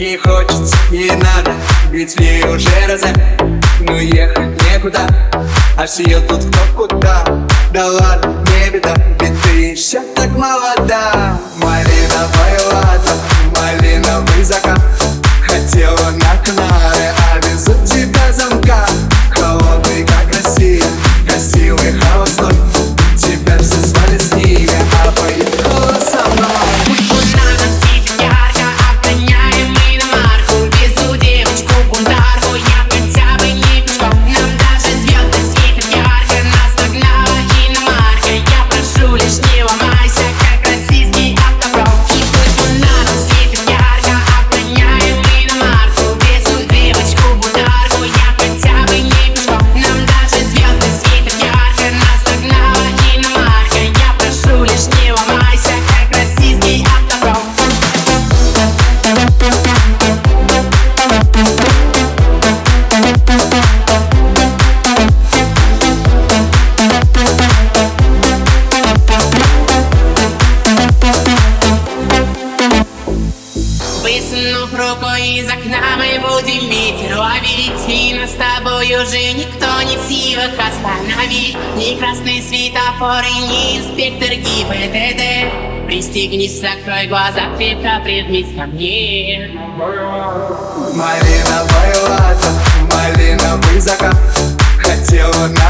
И хочется, и надо, ведь в уже разы. Но ну, ехать некуда, а все тут кто куда Да ладно Руку из окна мы будем ветер ловить И нас с тобой уже никто не в силах остановить. Ни красный светофор и ни инспектор ГИБДД. Пристегнись, закрой глаза, крепко прижмись ко мне. Малиновая лата, малиновый закат. Хотела на